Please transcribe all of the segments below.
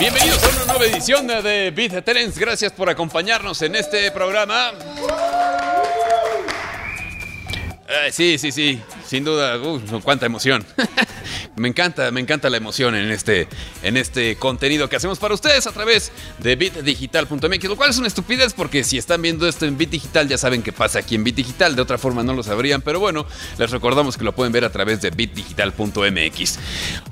Bienvenidos a una nueva edición de Beat Trends. Gracias por acompañarnos en este programa. Eh, sí, sí, sí, sin duda, uh, cuánta emoción. me encanta, me encanta la emoción en este, en este contenido que hacemos para ustedes a través de bitdigital.mx, lo cual es una estupidez porque si están viendo esto en Bit Digital ya saben qué pasa aquí en Bit Digital, de otra forma no lo sabrían, pero bueno, les recordamos que lo pueden ver a través de bitdigital.mx.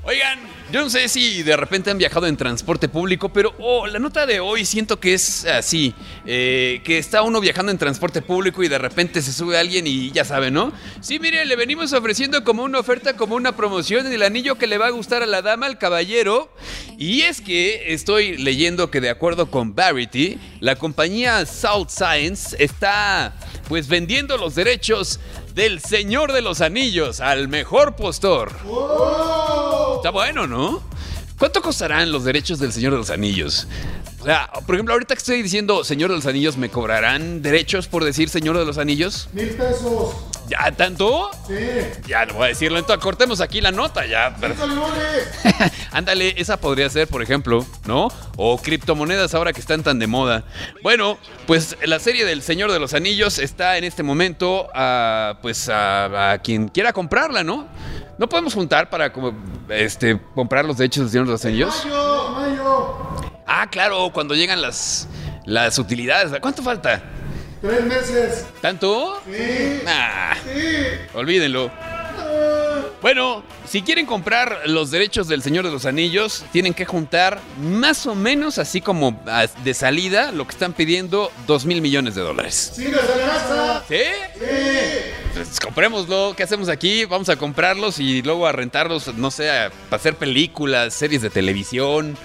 Oigan, yo no sé si de repente han viajado en transporte público, pero oh, la nota de hoy siento que es así, eh, que está uno viajando en transporte público y de repente se sube alguien y ya sabe, ¿no? Sí, mire, le venimos ofreciendo como una oferta, como una promoción del anillo que le va a gustar a la dama, al caballero. Y es que estoy leyendo que de acuerdo con Verity, la compañía South Science está pues vendiendo los derechos del Señor de los Anillos al mejor postor. Está bueno, ¿no? ¿Cuánto costarán los derechos del Señor de los Anillos? O sea, por ejemplo, ahorita que estoy diciendo Señor de los Anillos, ¿me cobrarán derechos por decir Señor de los Anillos? Mil pesos. ¿Ya tanto? Sí. Ya no voy a decirlo, entonces cortemos aquí la nota ya. Ándale, esa podría ser, por ejemplo, ¿no? O criptomonedas ahora que están tan de moda. Bueno, pues la serie del Señor de los Anillos está en este momento a, pues a, quien quiera comprarla, ¿no? ¿No podemos juntar para como, este, comprar los derechos del Señor de los Anillos? Mayo, mayo. Ah, claro, cuando llegan las, las utilidades. ¿Cuánto falta? Tres meses. ¿Tanto? Sí. Nah, Sí. olvídenlo. Ah, Bueno, si quieren comprar los derechos del Señor de los Anillos, tienen que juntar más o menos así como ah, de salida lo que están pidiendo 2 mil millones de dólares. Sí, nos alcanza. ¿Sí? Sí. Pues comprémoslo. ¿Qué hacemos aquí? Vamos a comprarlos y luego a rentarlos, no sé, a- para hacer películas, series de televisión,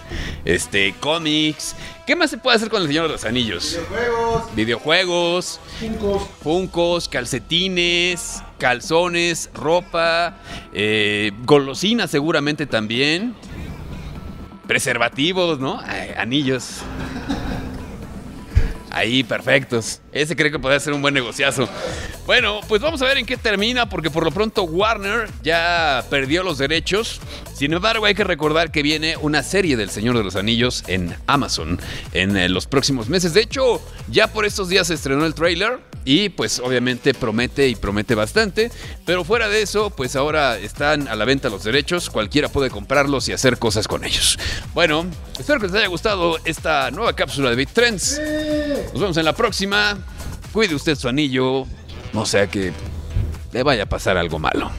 este, cómics. ¿Qué más se puede hacer con el Señor de los Anillos? Videojuegos. Videojuegos, Funcos. Funcos, calcetines, calzones, ropa, eh, golosinas seguramente también, preservativos, ¿no? Ay, anillos. Ahí, perfectos. Ese creo que podría ser un buen negociazo. Bueno, pues vamos a ver en qué termina, porque por lo pronto Warner ya perdió los derechos. Sin embargo, hay que recordar que viene una serie del Señor de los Anillos en Amazon en eh, los próximos meses. De hecho, ya por estos días se estrenó el tráiler y pues obviamente promete y promete bastante. Pero fuera de eso, pues ahora están a la venta los derechos. Cualquiera puede comprarlos y hacer cosas con ellos. Bueno, espero que les haya gustado esta nueva cápsula de Big Trends. Nos vemos en la próxima. Cuide usted su anillo. No sea que le vaya a pasar algo malo.